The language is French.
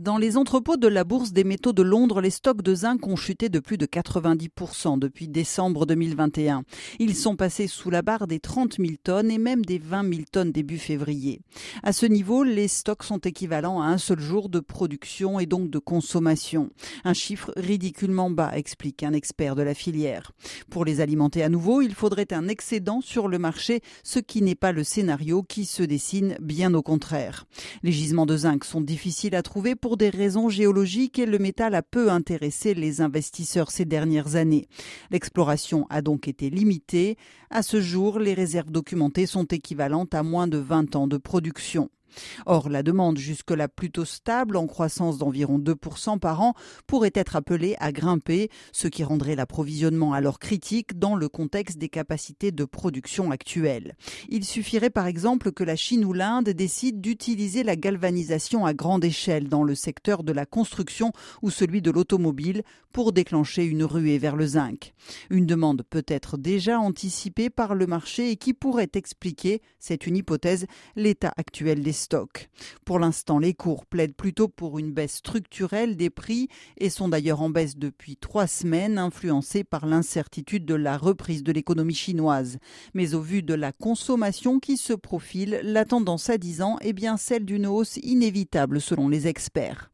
Dans les entrepôts de la Bourse des métaux de Londres, les stocks de zinc ont chuté de plus de 90% depuis décembre 2021. Ils sont passés sous la barre des 30 000 tonnes et même des 20 000 tonnes début février. À ce niveau, les stocks sont équivalents à un seul jour de production et donc de consommation. Un chiffre ridiculement bas, explique un expert de la filière. Pour les alimenter à nouveau, il faudrait un excédent sur le marché, ce qui n'est pas le scénario qui se dessine, bien au contraire. Les gisements de zinc sont difficiles à trouver pour pour des raisons géologiques et le métal a peu intéressé les investisseurs ces dernières années. L'exploration a donc été limitée. À ce jour, les réserves documentées sont équivalentes à moins de 20 ans de production. Or, la demande jusque-là plutôt stable, en croissance d'environ 2% par an, pourrait être appelée à grimper, ce qui rendrait l'approvisionnement alors critique dans le contexte des capacités de production actuelles. Il suffirait par exemple que la Chine ou l'Inde décident d'utiliser la galvanisation à grande échelle dans le secteur de la construction ou celui de l'automobile pour déclencher une ruée vers le zinc. Une demande peut être déjà anticipée par le marché et qui pourrait expliquer, c'est une hypothèse, l'état actuel des Pour l'instant, les cours plaident plutôt pour une baisse structurelle des prix et sont d'ailleurs en baisse depuis trois semaines, influencés par l'incertitude de la reprise de l'économie chinoise. Mais au vu de la consommation qui se profile, la tendance à 10 ans est bien celle d'une hausse inévitable selon les experts.